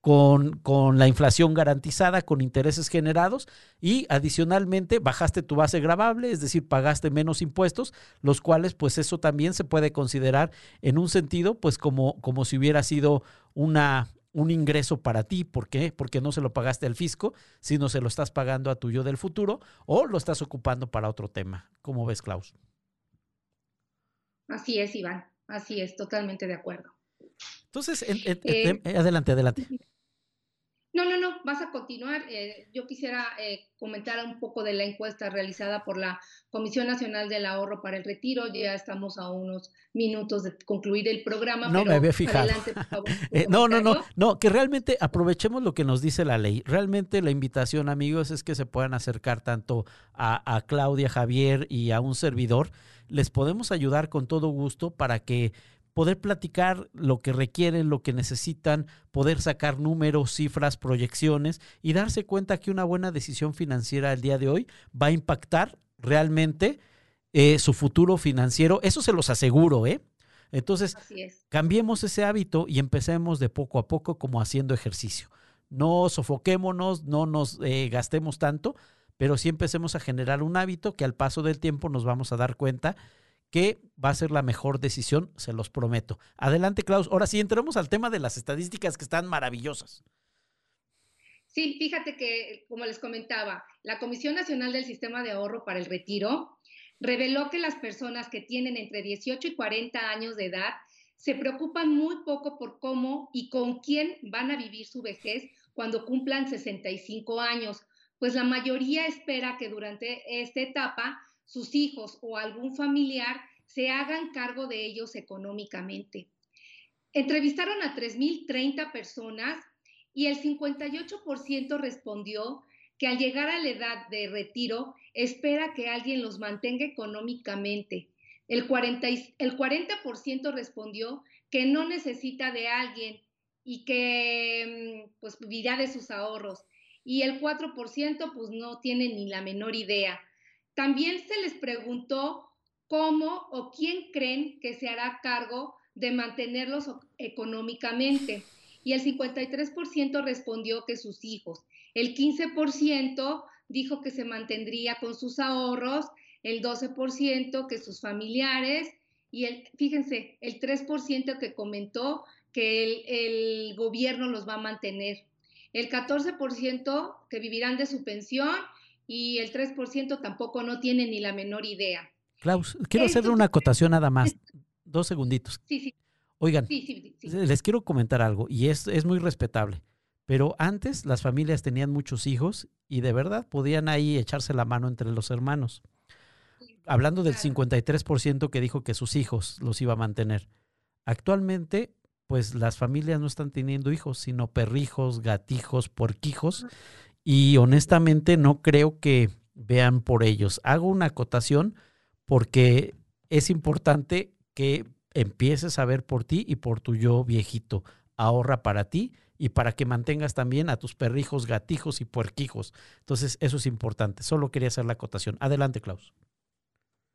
con, con, la inflación garantizada, con intereses generados y adicionalmente bajaste tu base gravable, es decir, pagaste menos impuestos, los cuales pues eso también se puede considerar en un sentido pues como, como si hubiera sido una, un ingreso para ti. ¿Por qué? Porque no se lo pagaste al fisco, sino se lo estás pagando a tu yo del futuro o lo estás ocupando para otro tema. ¿Cómo ves, Klaus? Así es, Iván. Así es, totalmente de acuerdo. Entonces, eh, adelante, adelante. No, no, no, vas a continuar. Eh, yo quisiera eh, comentar un poco de la encuesta realizada por la Comisión Nacional del Ahorro para el Retiro. Ya estamos a unos minutos de concluir el programa. No me había fijado. Eh, no, no, no, no, que realmente aprovechemos lo que nos dice la ley. Realmente la invitación, amigos, es que se puedan acercar tanto a, a Claudia, Javier y a un servidor. Les podemos ayudar con todo gusto para que poder platicar lo que requieren, lo que necesitan, poder sacar números, cifras, proyecciones y darse cuenta que una buena decisión financiera el día de hoy va a impactar realmente eh, su futuro financiero. Eso se los aseguro, ¿eh? Entonces, cambiemos ese hábito y empecemos de poco a poco como haciendo ejercicio. No sofoquémonos, no nos eh, gastemos tanto, pero sí empecemos a generar un hábito que al paso del tiempo nos vamos a dar cuenta que va a ser la mejor decisión, se los prometo. Adelante, Klaus. Ahora sí, entremos al tema de las estadísticas que están maravillosas. Sí, fíjate que, como les comentaba, la Comisión Nacional del Sistema de Ahorro para el Retiro reveló que las personas que tienen entre 18 y 40 años de edad se preocupan muy poco por cómo y con quién van a vivir su vejez cuando cumplan 65 años, pues la mayoría espera que durante esta etapa sus hijos o algún familiar se hagan cargo de ellos económicamente. Entrevistaron a 3.030 personas y el 58% respondió que al llegar a la edad de retiro espera que alguien los mantenga económicamente. El 40%, el 40 respondió que no necesita de alguien y que mm, pues vivirá de sus ahorros. Y el 4% pues no tiene ni la menor idea. También se les preguntó cómo o quién creen que se hará cargo de mantenerlos económicamente. y el 53% respondió que sus hijos. El 15% dijo que se mantendría con sus ahorros, el 12% que sus familiares y el, fíjense, el 3% que comentó que el, el, gobierno los va a mantener, el 14% que vivirán de su pensión y el 3% tampoco no tiene ni la menor idea. Klaus, quiero hacerle una acotación nada más, dos segunditos. Sí, sí. Oigan, sí, les quiero comentar algo y es, es muy respetable. Pero antes las familias tenían muchos hijos y de verdad podían ahí echarse la mano entre los hermanos. Hablando del 53% que dijo que sus hijos los iba a mantener. Actualmente, pues las familias no están teniendo hijos, sino perrijos, gatijos, puerquijos. Y honestamente no creo que vean por ellos. Hago una acotación porque es importante que empieces a ver por ti y por tu yo viejito. Ahorra para ti y para que mantengas también a tus perrijos, gatijos y puerquijos. Entonces, eso es importante. Solo quería hacer la acotación. Adelante, Klaus.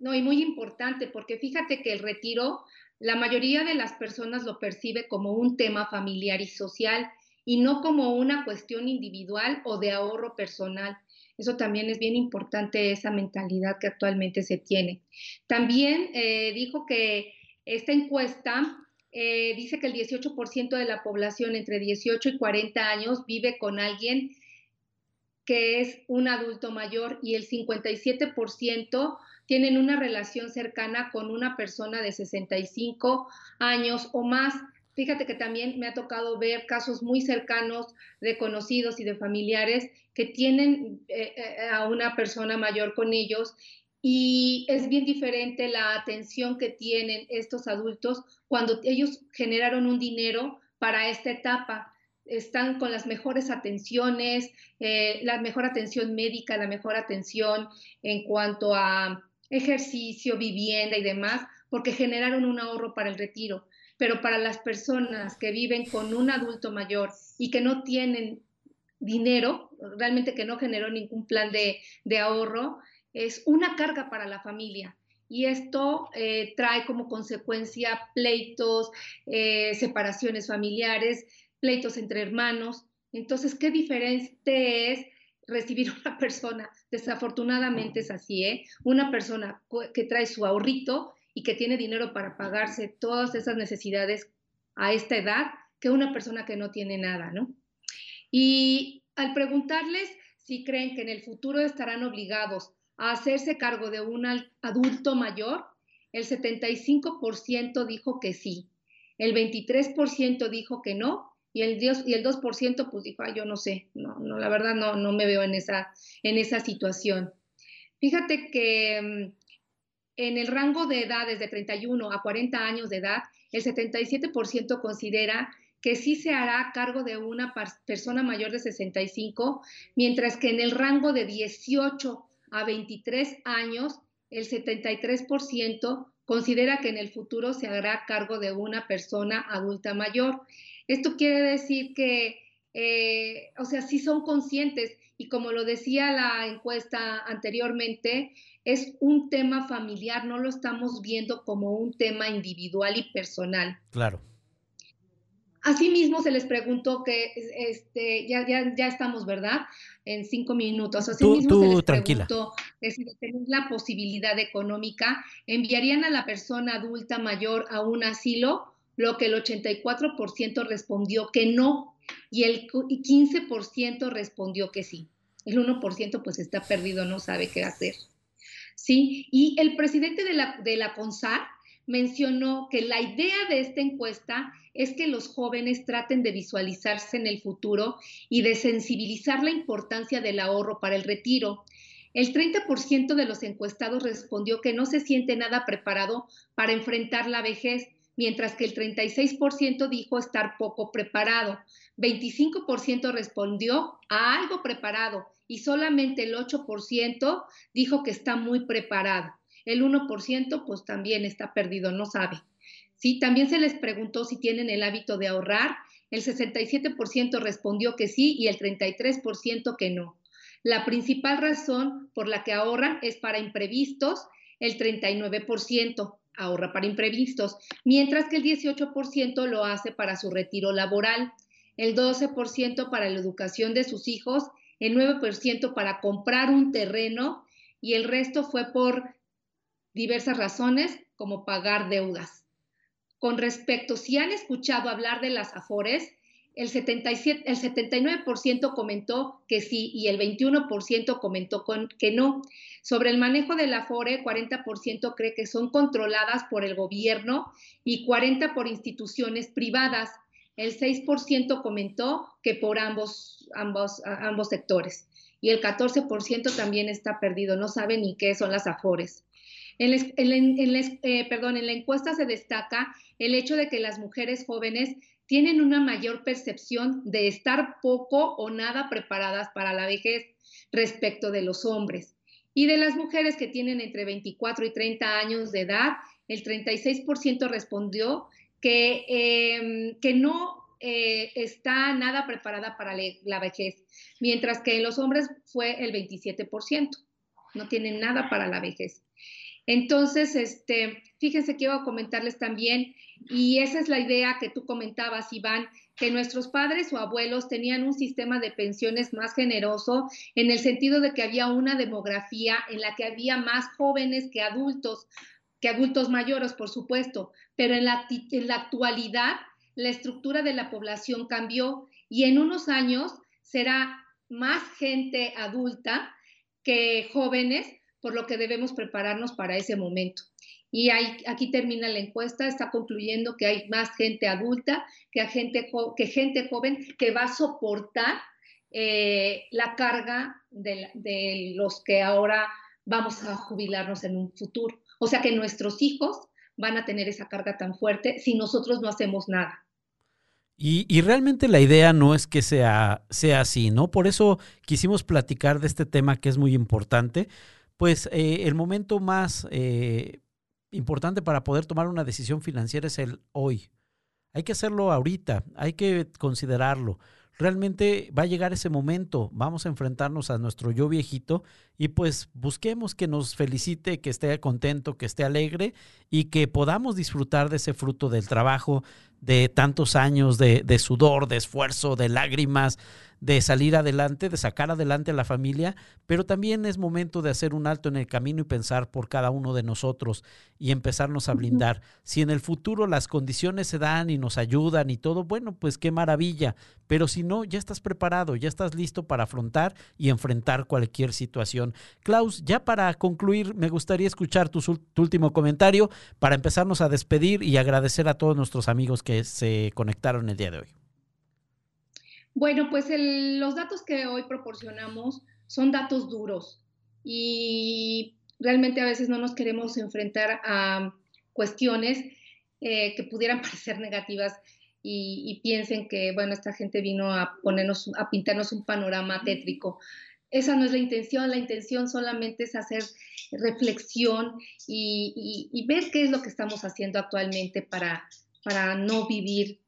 No, y muy importante, porque fíjate que el retiro, la mayoría de las personas lo percibe como un tema familiar y social y no como una cuestión individual o de ahorro personal. Eso también es bien importante, esa mentalidad que actualmente se tiene. También eh, dijo que esta encuesta eh, dice que el 18% de la población entre 18 y 40 años vive con alguien que es un adulto mayor y el 57% tienen una relación cercana con una persona de 65 años o más. Fíjate que también me ha tocado ver casos muy cercanos de conocidos y de familiares que tienen eh, eh, a una persona mayor con ellos y es bien diferente la atención que tienen estos adultos cuando ellos generaron un dinero para esta etapa. Están con las mejores atenciones, eh, la mejor atención médica, la mejor atención en cuanto a ejercicio, vivienda y demás, porque generaron un ahorro para el retiro. Pero para las personas que viven con un adulto mayor y que no tienen dinero, realmente que no generó ningún plan de, de ahorro, es una carga para la familia. Y esto eh, trae como consecuencia pleitos, eh, separaciones familiares, pleitos entre hermanos. Entonces, qué diferente es recibir una persona, desafortunadamente es así, ¿eh? una persona que trae su ahorrito y que tiene dinero para pagarse todas esas necesidades a esta edad, que una persona que no tiene nada, ¿no? Y al preguntarles si creen que en el futuro estarán obligados a hacerse cargo de un adulto mayor, el 75% dijo que sí, el 23% dijo que no y el, y el 2% pues dijo, yo no sé, no, no, la verdad no, no me veo en esa, en esa situación. Fíjate que mm, en el rango de edades de 31 a 40 años de edad, el 77% considera que sí se hará cargo de una persona mayor de 65, mientras que en el rango de 18 a 23 años, el 73% considera que en el futuro se hará cargo de una persona adulta mayor. Esto quiere decir que, eh, o sea, sí son conscientes y como lo decía la encuesta anteriormente, es un tema familiar, no lo estamos viendo como un tema individual y personal. Claro. Asimismo, se les preguntó que, este, ya, ya, ya estamos, ¿verdad? En cinco minutos. Asimismo, tú, se les tranquila. preguntó que si tener la posibilidad económica, ¿enviarían a la persona adulta mayor a un asilo? Lo que el 84% respondió que no y el 15% respondió que sí. El 1% pues está perdido, no sabe qué hacer. Sí, y el presidente de la, de la CONSAR mencionó que la idea de esta encuesta es que los jóvenes traten de visualizarse en el futuro y de sensibilizar la importancia del ahorro para el retiro. El 30% de los encuestados respondió que no se siente nada preparado para enfrentar la vejez, mientras que el 36% dijo estar poco preparado. 25% respondió a algo preparado y solamente el 8% dijo que está muy preparado. El 1% pues también está perdido, no sabe. Sí, también se les preguntó si tienen el hábito de ahorrar. El 67% respondió que sí y el 33% que no. La principal razón por la que ahorran es para imprevistos, el 39% ahorra para imprevistos, mientras que el 18% lo hace para su retiro laboral. el 12% para la educación de sus hijos, el 9% para comprar un terreno y el resto fue por diversas razones como pagar deudas. Con respecto, si han escuchado hablar de las AFORES, el, 77, el 79% comentó que sí y el 21% comentó con, que no. Sobre el manejo de la Afore, 40% cree que son controladas por el gobierno y 40% por instituciones privadas. El 6% comentó que por ambos, ambos, ambos sectores. Y el 14% también está perdido, no sabe ni qué son las Afores. En, eh, perdón, en la encuesta se destaca el hecho de que las mujeres jóvenes tienen una mayor percepción de estar poco o nada preparadas para la vejez respecto de los hombres. Y de las mujeres que tienen entre 24 y 30 años de edad, el 36% respondió que, em, que no eh, está nada preparada para la vejez, mientras que en los hombres fue el 27%. No tienen nada para la vejez. Entonces, este, fíjense que iba a comentarles también, y esa es la idea que tú comentabas, Iván, que nuestros padres o abuelos tenían un sistema de pensiones más generoso en el sentido de que había una demografía en la que había más jóvenes que adultos, que adultos mayores, por supuesto, pero en la, en la actualidad la estructura de la población cambió y en unos años será más gente adulta que jóvenes por lo que debemos prepararnos para ese momento. Y aquí termina la encuesta, está concluyendo que hay más gente adulta que, gente, que gente joven que va a soportar eh, la carga de, los que ahora vamos a jubilarnos en un futuro. O sea que nuestros hijos van a tener esa carga tan fuerte si nosotros no hacemos nada. Y, y, realmente la idea no es que sea, sea así, ¿no? Por eso quisimos platicar de este tema que es muy importante, pues eh, el momento más eh, importante para poder tomar una decisión financiera es el hoy. Hay que hacerlo ahorita, hay que considerarlo. Realmente va a llegar ese momento, vamos a enfrentarnos a nuestro yo viejito y pues busquemos que nos felicite, que esté contento, que esté alegre y que podamos disfrutar de ese fruto del trabajo de tantos años de, de sudor, de esfuerzo, de lágrimas, de salir adelante, de sacar adelante a la familia, pero también es momento de hacer un alto en el camino y pensar por cada uno de nosotros y empezarnos a blindar. Si en el futuro las condiciones se dan y nos ayudan y todo, bueno, pues qué maravilla, pero si no, ya estás preparado, ya estás listo para afrontar y enfrentar cualquier situación. Klaus, ya para concluir, me gustaría escuchar tu, tu último comentario para empezarnos a despedir y agradecer a todos nuestros amigos que se conectaron el día de hoy. Bueno, pues los datos que hoy proporcionamos son datos duros y realmente a veces no nos queremos enfrentar a cuestiones eh, que pudieran parecer negativas y, piensen que, bueno, esta gente vino a ponernos, a pintarnos un panorama tétrico. Esa no es la intención, la intención solamente es hacer reflexión y, y ver qué es lo que estamos haciendo actualmente para, para no vivir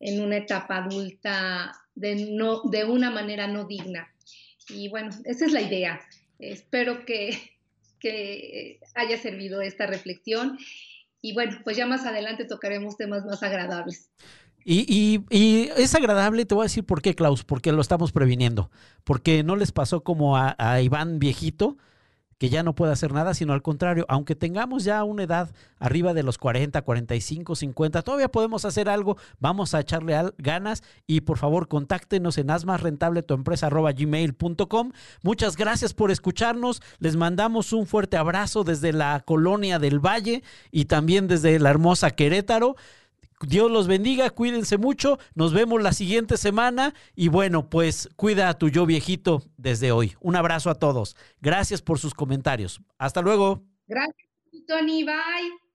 en una etapa adulta de, no, de una manera no digna. Y bueno, esa es la idea. Espero que, que haya servido esta reflexión. Y bueno, pues ya más adelante tocaremos temas más agradables. Y, y, es agradable, te voy a decir por qué, Klaus, porque lo estamos previniendo. Porque no les pasó como a, a Iván viejito, que ya no puede hacer nada, sino al contrario, aunque tengamos ya una edad arriba de los 40, 45, 50, todavía podemos hacer algo, vamos a echarle ganas y por favor contáctenos en gmail.com Muchas gracias por escucharnos, les mandamos un fuerte abrazo desde la colonia del Valle y también desde la hermosa Querétaro. Dios los bendiga, cuídense mucho, nos vemos la siguiente semana y bueno, pues cuida a tu yo viejito desde hoy. Un abrazo a todos. Gracias por sus comentarios. Hasta luego. Gracias, Tony. Bye.